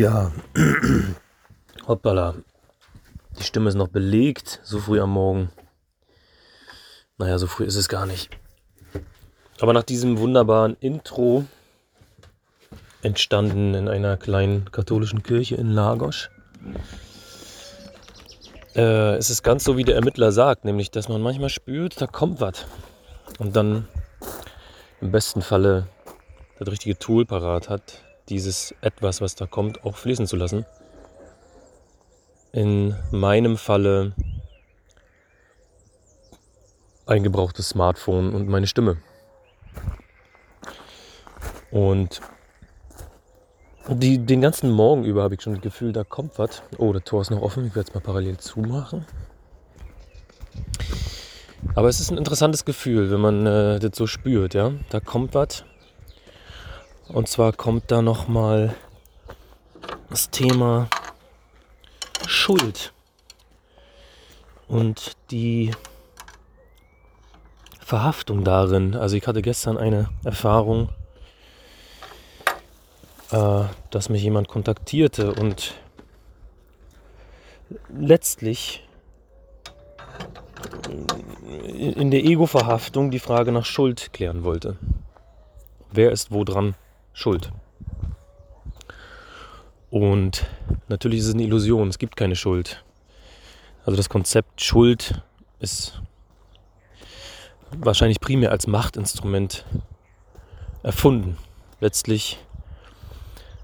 Ja, hoppala. Die Stimme ist noch belegt, so früh am Morgen. Naja, so früh ist es gar nicht. Aber nach diesem wunderbaren Intro, entstanden in einer kleinen katholischen Kirche in Lagos, äh, es ganz so, wie der Ermittler sagt, nämlich, dass man manchmal spürt, da kommt was. Und dann im besten Falle das richtige Tool parat hat, dieses etwas, was da kommt, auch fließen zu lassen. In meinem Falle ein gebrauchtes Smartphone und meine Stimme. Und die, den ganzen Morgen über habe ich schon das Gefühl, da kommt was. Oh, das Tor ist noch offen. Ich werde es mal parallel zumachen. Aber es ist ein interessantes Gefühl, wenn man äh, das so spürt, ja. Da kommt was. Und zwar kommt da nochmal das Thema Schuld und die Verhaftung darin. Also ich hatte gestern eine Erfahrung, äh, dass mich jemand kontaktierte und letztlich in der Ego-Verhaftung die Frage nach Schuld klären wollte. Wer ist wo dran schuld? Und natürlich ist es eine Illusion, es gibt keine Schuld. Also das Konzept Schuld ist wahrscheinlich primär als Machtinstrument erfunden. Letztlich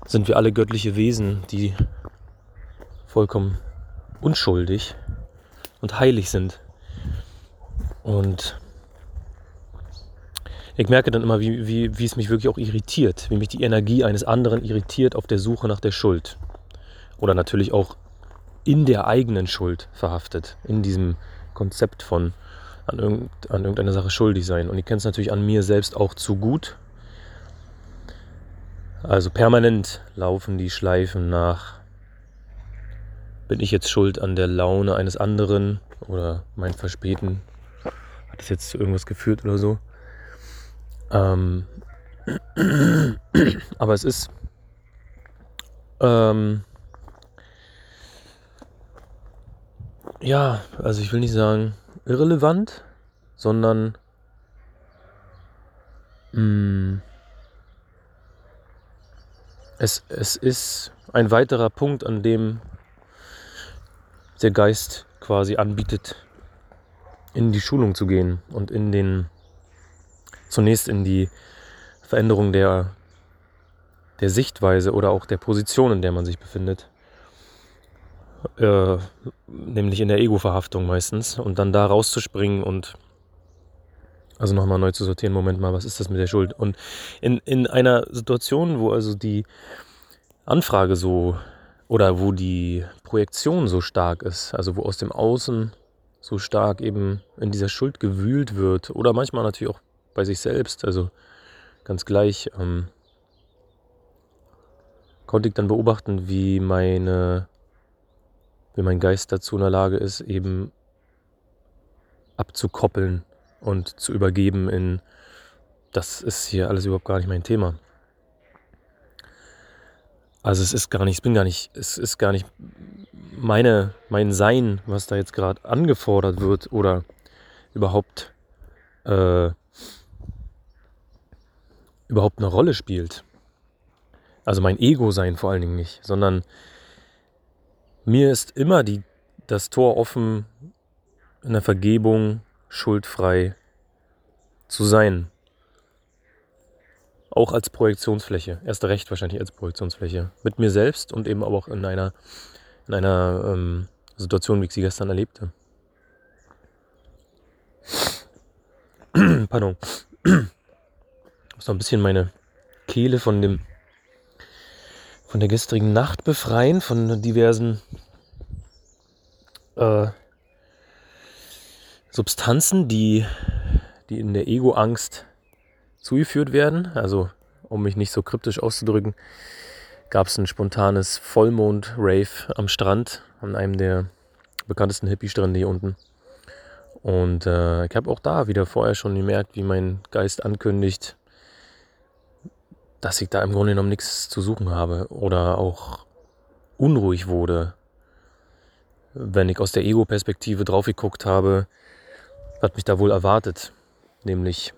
sind wir alle göttliche Wesen, die vollkommen unschuldig und heilig sind. Und ich merke dann immer, wie, wie, wie es mich wirklich auch irritiert, wie mich die Energie eines anderen irritiert auf der Suche nach der Schuld. Oder natürlich auch in der eigenen Schuld verhaftet, in diesem Konzept von an, irgend, an irgendeiner Sache schuldig sein. Und ich kenne es natürlich an mir selbst auch zu gut. Also permanent laufen die Schleifen nach, bin ich jetzt schuld an der Laune eines anderen oder mein Verspäten? Hat es jetzt zu irgendwas geführt oder so? Ähm, aber es ist ähm, ja, also ich will nicht sagen irrelevant, sondern mh, mm, es, es ist ein weiterer Punkt, an dem der Geist quasi anbietet, in die Schulung zu gehen und in den zunächst in die Veränderung der, der Sichtweise oder auch der Position, in der man sich befindet. Äh, nämlich in der Ego-Verhaftung meistens. Und dann da rauszuspringen und also nochmal neu zu sortieren, Moment mal, was ist das mit der Schuld? Und in, in einer Situation, wo also die Anfrage so oder wo die Projektion so stark ist, also wo aus dem Außen so stark eben in dieser Schuld gewühlt wird oder manchmal natürlich auch bei sich selbst, also ganz gleich, ähm, konnte ich dann beobachten, wie meine, wie mein Geist dazu in der Lage ist, eben abzukoppeln und zu übergeben in, das ist hier alles überhaupt gar nicht mein Thema. Also es ist gar nicht, ich bin gar nicht, es ist gar nicht meine, mein Sein, was da jetzt gerade angefordert wird oder überhaupt äh, überhaupt eine Rolle spielt. Also mein Ego-Sein vor allen Dingen nicht, sondern mir ist immer die, das Tor offen, in der Vergebung schuldfrei zu sein. Auch als Projektionsfläche. Erst recht wahrscheinlich als Projektionsfläche. Mit mir selbst und eben auch in einer, in einer ähm, Situation, wie ich sie gestern erlebte. Pardon noch ein bisschen meine Kehle von dem von der gestrigen Nacht befreien, von diversen äh, Substanzen, die, die in der Ego-Angst zugeführt werden. Also, um mich nicht so kryptisch auszudrücken, gab es ein spontanes Vollmond-Rave am Strand, an einem der bekanntesten Hippie-Strände hier unten. Und äh, ich habe auch da wieder vorher schon gemerkt, wie mein Geist ankündigt, dass ich da im Grunde genommen nichts zu suchen habe oder auch unruhig wurde, wenn ich aus der Ego-Perspektive drauf geguckt habe, was mich da wohl erwartet, nämlich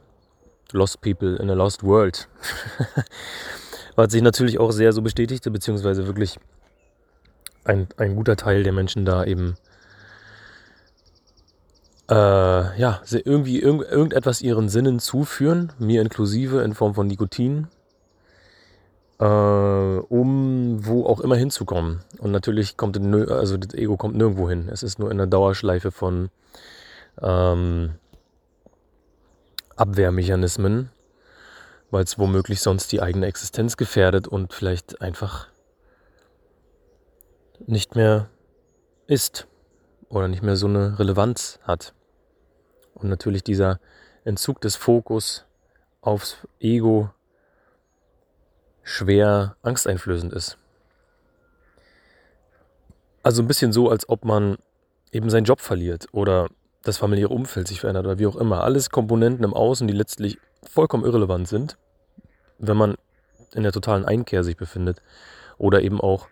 Lost People in a Lost World. was sich natürlich auch sehr so bestätigte, beziehungsweise wirklich ein, ein guter Teil der Menschen da eben äh, ja, irgendwie irgend, irgendetwas ihren Sinnen zuführen, mir inklusive in Form von Nikotin, äh, um wo auch immer hinzukommen. Und natürlich kommt also das Ego kommt nirgendwo hin. Es ist nur in einer Dauerschleife von ähm, Abwehrmechanismen, weil es womöglich sonst die eigene Existenz gefährdet und vielleicht einfach nicht mehr ist oder nicht mehr so eine Relevanz hat. Und natürlich dieser Entzug des Fokus aufs Ego schwer angsteinflößend ist. Also ein bisschen so, als ob man eben seinen Job verliert oder das familiäre Umfeld sich verändert oder wie auch immer. Alles Komponenten im Außen, die letztlich vollkommen irrelevant sind, wenn man in der totalen Einkehr sich befindet oder eben auch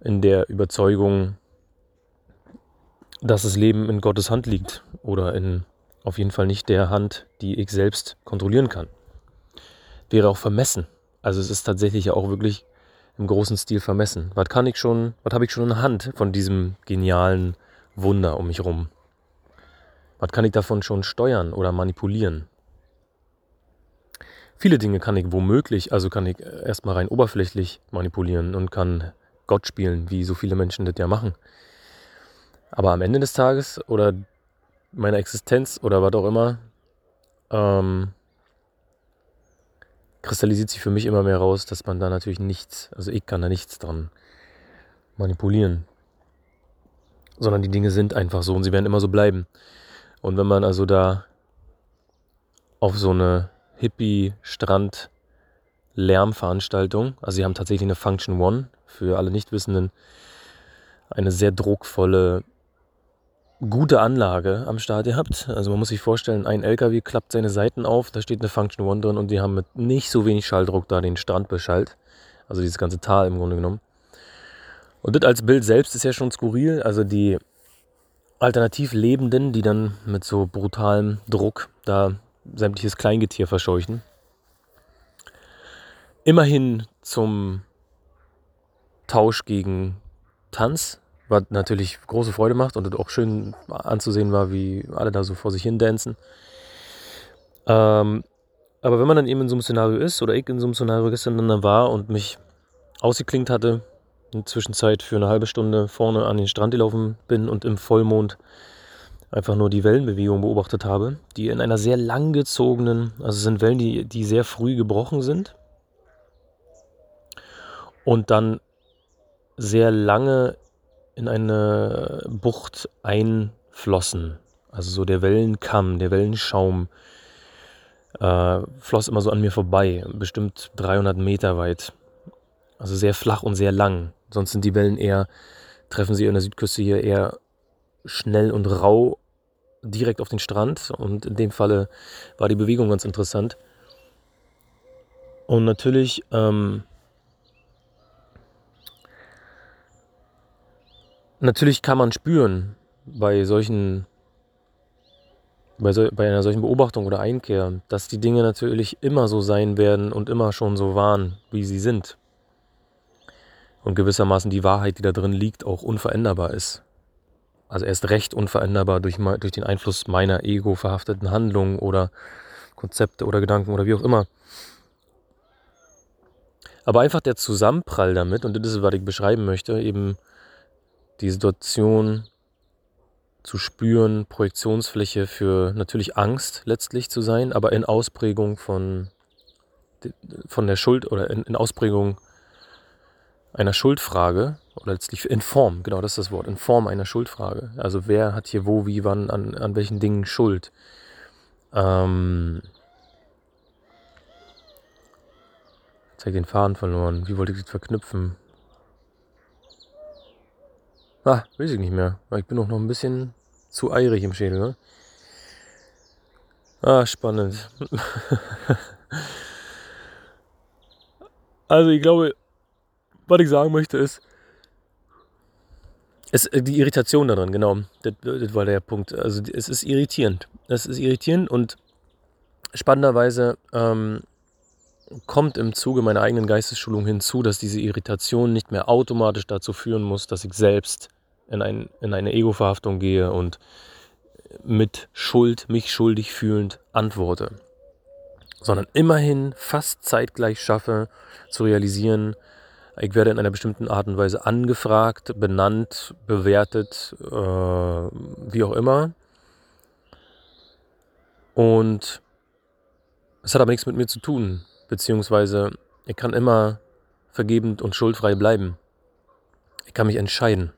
in der Überzeugung, dass das Leben in Gottes Hand liegt oder in auf jeden Fall nicht der Hand, die ich selbst kontrollieren kann. Wäre auch vermessen. Also es ist tatsächlich ja auch wirklich im großen Stil vermessen. Was kann ich schon, was habe ich schon in der Hand von diesem genialen Wunder um mich herum? Was kann ich davon schon steuern oder manipulieren? Viele Dinge kann ich womöglich, also kann ich erstmal rein oberflächlich manipulieren und kann Gott spielen, wie so viele Menschen das ja machen. Aber am Ende des Tages oder meiner Existenz oder was auch immer, ähm, kristallisiert sich für mich immer mehr raus, dass man da natürlich nichts, also ich kann da nichts dran manipulieren. Sondern die Dinge sind einfach so und sie werden immer so bleiben. Und wenn man also da auf so eine Hippie-Strand-Lärmveranstaltung, also sie haben tatsächlich eine Function One, für alle Nichtwissenden, eine sehr druckvolle gute Anlage am Start ihr habt. Also man muss sich vorstellen, ein LKW klappt seine Seiten auf, da steht eine Function One drin und die haben mit nicht so wenig Schalldruck da den Strand beschallt. Also dieses ganze Tal im Grunde genommen. Und das als Bild selbst ist ja schon skurril. Also die alternativ Lebenden, die dann mit so brutalem Druck da sämtliches Kleingetier verscheuchen. Immerhin zum Tausch gegen Tanz, was natürlich große Freude macht und auch schön anzusehen war, wie alle da so vor sich hin dancen. Ähm, aber wenn man dann eben in so einem Szenario ist, oder ich in so einem Szenario gestern dann war und mich ausgeklingt hatte, in der Zwischenzeit für eine halbe Stunde vorne an den Strand gelaufen bin und im Vollmond einfach nur die Wellenbewegung beobachtet habe, die in einer sehr langgezogenen, also sind Wellen, die, die sehr früh gebrochen sind und dann sehr lange in eine Bucht einflossen. Also so der Wellenkamm, der Wellenschaum äh, floss immer so an mir vorbei, bestimmt 300 Meter weit. Also sehr flach und sehr lang. Sonst sind die Wellen eher, treffen sie an der Südküste hier eher schnell und rau direkt auf den Strand. Und in dem Falle war die Bewegung ganz interessant. Und natürlich ähm, Natürlich kann man spüren bei solchen, bei, so, bei einer solchen Beobachtung oder Einkehr, dass die Dinge natürlich immer so sein werden und immer schon so waren, wie sie sind. Und gewissermaßen die Wahrheit, die da drin liegt, auch unveränderbar ist. Also erst recht unveränderbar durch, durch den Einfluss meiner ego-verhafteten Handlungen oder Konzepte oder Gedanken oder wie auch immer. Aber einfach der Zusammenprall damit, und das ist, was ich beschreiben möchte, eben die Situation zu spüren, Projektionsfläche für natürlich Angst letztlich zu sein, aber in Ausprägung von, von der Schuld oder in, in Ausprägung einer Schuldfrage oder letztlich in Form, genau das ist das Wort, in Form einer Schuldfrage. Also wer hat hier wo, wie, wann, an, an welchen Dingen Schuld? Ähm, ich den Faden verloren. Wie wollte ich das verknüpfen? Ah, weiß ich nicht mehr. Ich bin auch noch ein bisschen zu eirig im Schädel. Ne? Ah, spannend. also ich glaube, was ich sagen möchte ist, es, äh, die Irritation daran, genau, das, das war der Punkt. Also es ist irritierend. Es ist irritierend und spannenderweise ähm, kommt im Zuge meiner eigenen Geistesschulung hinzu, dass diese Irritation nicht mehr automatisch dazu führen muss, dass ich selbst in, ein, in eine Ego-Verhaftung gehe und mit Schuld, mich schuldig fühlend antworte, sondern immerhin fast zeitgleich schaffe zu realisieren, ich werde in einer bestimmten Art und Weise angefragt, benannt, bewertet, äh, wie auch immer. Und es hat aber nichts mit mir zu tun, beziehungsweise ich kann immer vergebend und schuldfrei bleiben. Ich kann mich entscheiden.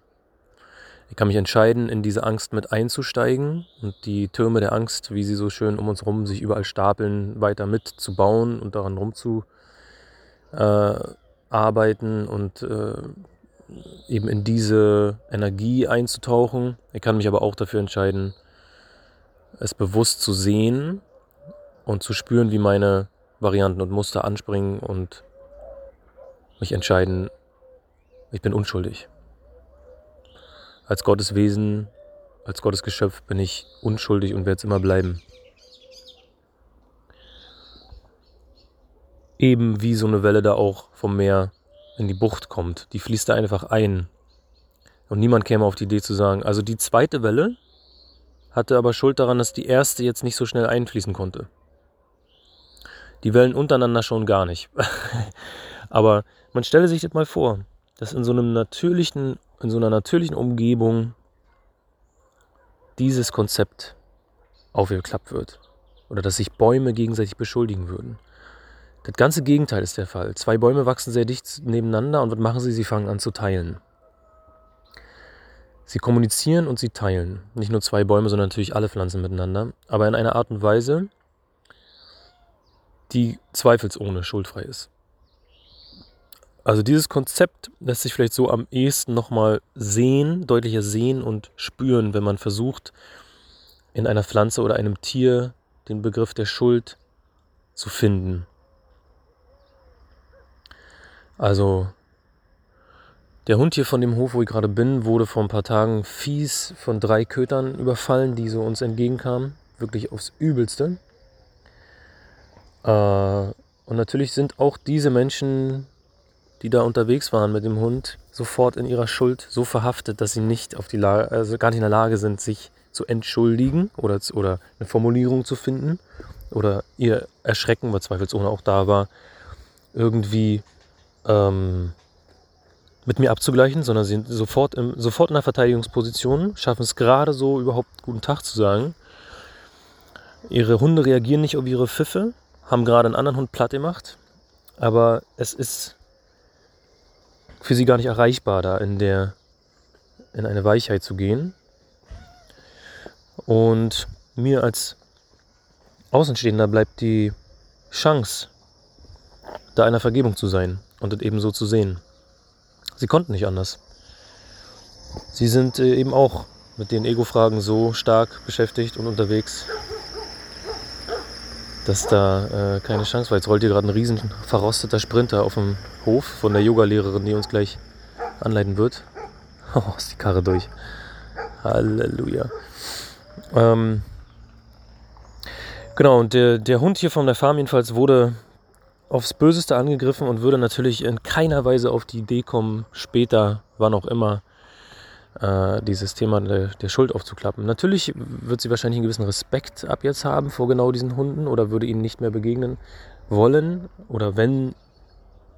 Ich kann mich entscheiden, in diese Angst mit einzusteigen und die Türme der Angst, wie sie so schön um uns herum sich überall stapeln, weiter mitzubauen und daran rumzuarbeiten äh, und äh, eben in diese Energie einzutauchen. Ich kann mich aber auch dafür entscheiden, es bewusst zu sehen und zu spüren, wie meine Varianten und Muster anspringen und mich entscheiden, ich bin unschuldig als Gottes Wesen, als Gottes Geschöpf bin ich unschuldig und werde es immer bleiben. Eben wie so eine Welle da auch vom Meer in die Bucht kommt. Die fließt da einfach ein. Und niemand käme auf die Idee zu sagen, also die zweite Welle hatte aber Schuld daran, dass die erste jetzt nicht so schnell einfließen konnte. Die Wellen untereinander schon gar nicht. aber man stelle sich das mal vor, dass in so einem natürlichen in so einer natürlichen Umgebung dieses Konzept aufgeklappt wird. Oder dass sich Bäume gegenseitig beschuldigen würden. Das ganze Gegenteil ist der Fall. Zwei Bäume wachsen sehr dicht nebeneinander und was machen sie? Sie fangen an zu teilen. Sie kommunizieren und sie teilen. Nicht nur zwei Bäume, sondern natürlich alle Pflanzen miteinander. Aber in einer Art und Weise, die zweifelsohne schuldfrei ist. Also dieses Konzept lässt sich vielleicht so am ehesten nochmal sehen, deutlicher sehen und spüren, wenn man versucht, in einer Pflanze oder einem Tier den Begriff der Schuld zu finden. Also der Hund hier von dem Hof, wo ich gerade bin, wurde vor ein paar Tagen fies von drei Kötern überfallen, die so uns entgegenkamen. Wirklich aufs Übelste. Äh, und natürlich sind auch diese Menschen die da unterwegs waren mit dem Hund, sofort in ihrer Schuld so verhaftet, dass sie nicht auf die Lage, also gar nicht in der Lage sind, sich zu entschuldigen oder, oder eine Formulierung zu finden oder ihr Erschrecken, was zweifelsohne auch da war, irgendwie ähm, mit mir abzugleichen, sondern sie sind sofort, im, sofort in der Verteidigungsposition, schaffen es gerade so überhaupt guten Tag zu sagen. Ihre Hunde reagieren nicht auf ihre Pfiffe, haben gerade einen anderen Hund platt gemacht, aber es ist für sie gar nicht erreichbar, da in der in eine Weichheit zu gehen. Und mir als Außenstehender bleibt die Chance, da einer Vergebung zu sein und das eben so zu sehen. Sie konnten nicht anders. Sie sind äh, eben auch mit den Ego-Fragen so stark beschäftigt und unterwegs, dass da äh, keine Chance war. Jetzt rollt hier gerade ein riesen verrosteter Sprinter auf dem Hof von der Yogalehrerin, die uns gleich anleiten wird. Oh, ist die Karre durch. Halleluja. Ähm, genau, und der, der Hund hier von der Farm jedenfalls wurde aufs Böseste angegriffen und würde natürlich in keiner Weise auf die Idee kommen, später, wann auch immer, äh, dieses Thema der, der, Schuld aufzuklappen. Natürlich wird sie wahrscheinlich einen gewissen Respekt ab jetzt haben vor genau diesen Hunden oder würde ihnen nicht mehr begegnen wollen. Oder wenn,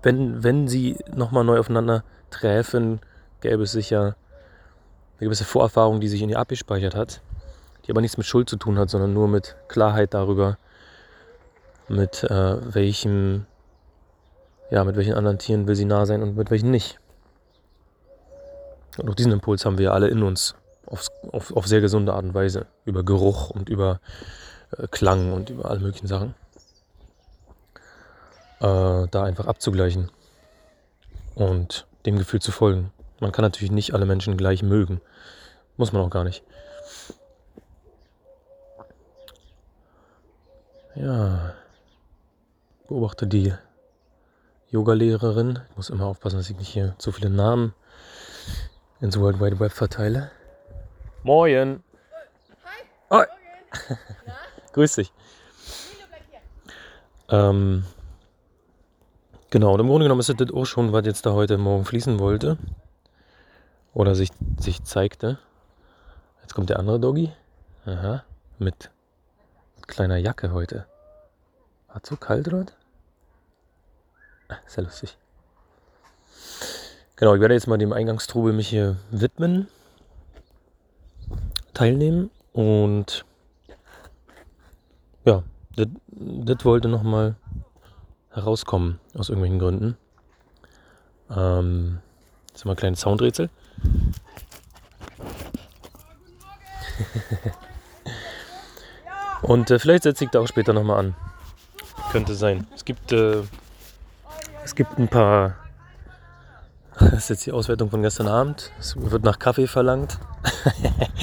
wenn, wenn sie nochmal neu aufeinander treffen, gäbe es sicher eine gewisse Vorerfahrung, die sich in ihr abgespeichert hat, die aber nichts mit Schuld zu tun hat, sondern nur mit Klarheit darüber, mit äh, welchem, ja, mit welchen anderen Tieren will sie nah sein und mit welchen nicht. Und auch diesen Impuls haben wir alle in uns, auf, auf, auf sehr gesunde Art und Weise, über Geruch und über äh, Klang und über alle möglichen Sachen. Äh, da einfach abzugleichen und dem Gefühl zu folgen. Man kann natürlich nicht alle Menschen gleich mögen. Muss man auch gar nicht. Ja. Beobachte die Yogalehrerin. Ich muss immer aufpassen, dass ich nicht hier zu viele Namen ins World Wide Web verteile. Moin. Hi. Oh. Grüß dich. Ähm, genau, und im Grunde genommen ist das auch schon, was jetzt da heute Morgen fließen wollte. Oder sich, sich zeigte. Jetzt kommt der andere Doggy. Aha, mit kleiner Jacke heute. War zu kalt dort? Ah, sehr lustig. Genau, ich werde jetzt mal dem Eingangstrubel mich hier widmen, teilnehmen und ja, das wollte nochmal herauskommen aus irgendwelchen Gründen. Ähm, jetzt mal ein kleines Soundrätsel. Und äh, vielleicht setze ich da auch später nochmal an. Könnte sein. Es gibt, äh, es gibt ein paar. Das ist jetzt die Auswertung von gestern Abend. Es wird nach Kaffee verlangt.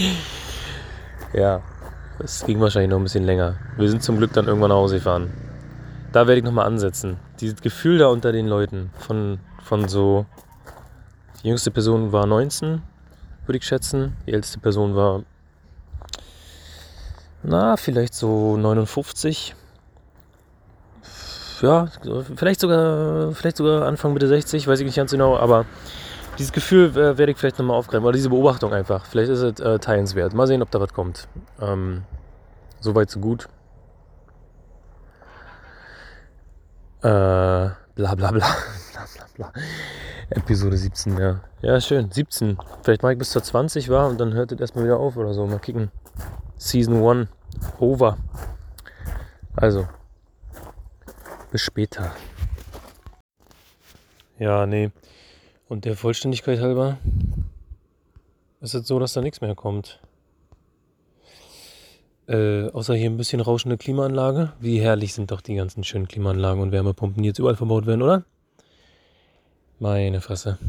ja, es ging wahrscheinlich noch ein bisschen länger. Wir sind zum Glück dann irgendwann nach Hause gefahren. Da werde ich nochmal ansetzen. Dieses Gefühl da unter den Leuten von, von so. Die jüngste Person war 19, würde ich schätzen. Die älteste Person war na, vielleicht so 59. Ja, vielleicht sogar, vielleicht sogar Anfang Mitte 60, weiß ich nicht ganz genau, aber dieses Gefühl äh, werde ich vielleicht nochmal aufgreifen. Oder diese Beobachtung einfach. Vielleicht ist es äh, teilenswert. Mal sehen, ob da was kommt. Ähm, Soweit, so gut. Äh, bla bla bla. bla, bla, bla. Episode 17, ja. Ja, schön. 17. Vielleicht mache ich bis zur 20 war und dann hört es erstmal wieder auf oder so. Mal kicken. Season 1 over. Also, bis später. Ja, nee. Und der Vollständigkeit halber ist es so, dass da nichts mehr kommt. Äh, außer hier ein bisschen rauschende Klimaanlage. Wie herrlich sind doch die ganzen schönen Klimaanlagen und Wärmepumpen, die jetzt überall verbaut werden, oder? Meine Fresse.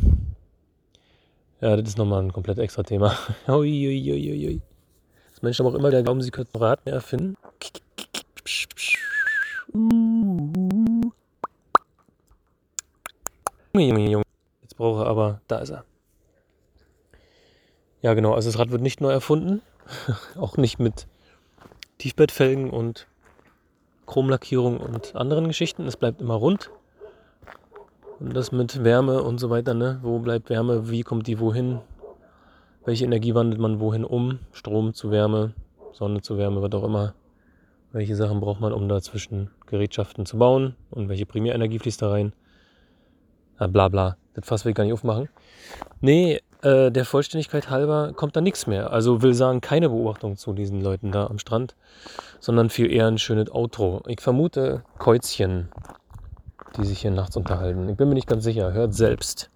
Ja, das ist nochmal ein komplett extra Thema. Uiuiuiui. Dass Menschen aber auch immer der glauben, sie könnten Rad mehr erfinden. Jetzt brauche er aber, da ist er. Ja, genau, also das Rad wird nicht neu erfunden. auch nicht mit Tiefbettfelgen und Chromlackierung und anderen Geschichten. Es bleibt immer rund. Und das mit Wärme und so weiter, ne? Wo bleibt Wärme? Wie kommt die wohin? welche Energie wandelt man wohin um, Strom zu Wärme, Sonne zu Wärme, was auch immer. Welche Sachen braucht man, um dazwischen Gerätschaften zu bauen und welche Primärenergie fließt da rein. Ja, bla bla. Das Fass will ich gar nicht aufmachen. Nee, äh, der Vollständigkeit halber kommt da nichts mehr. Also will sagen, keine Beobachtung zu diesen Leuten da am Strand, sondern viel eher ein schönes Outro. Ich vermute Käuzchen, die sich hier nachts unterhalten. Ich bin mir nicht ganz sicher. Hört selbst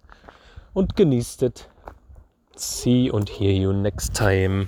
und genießt es. See and hear you next time.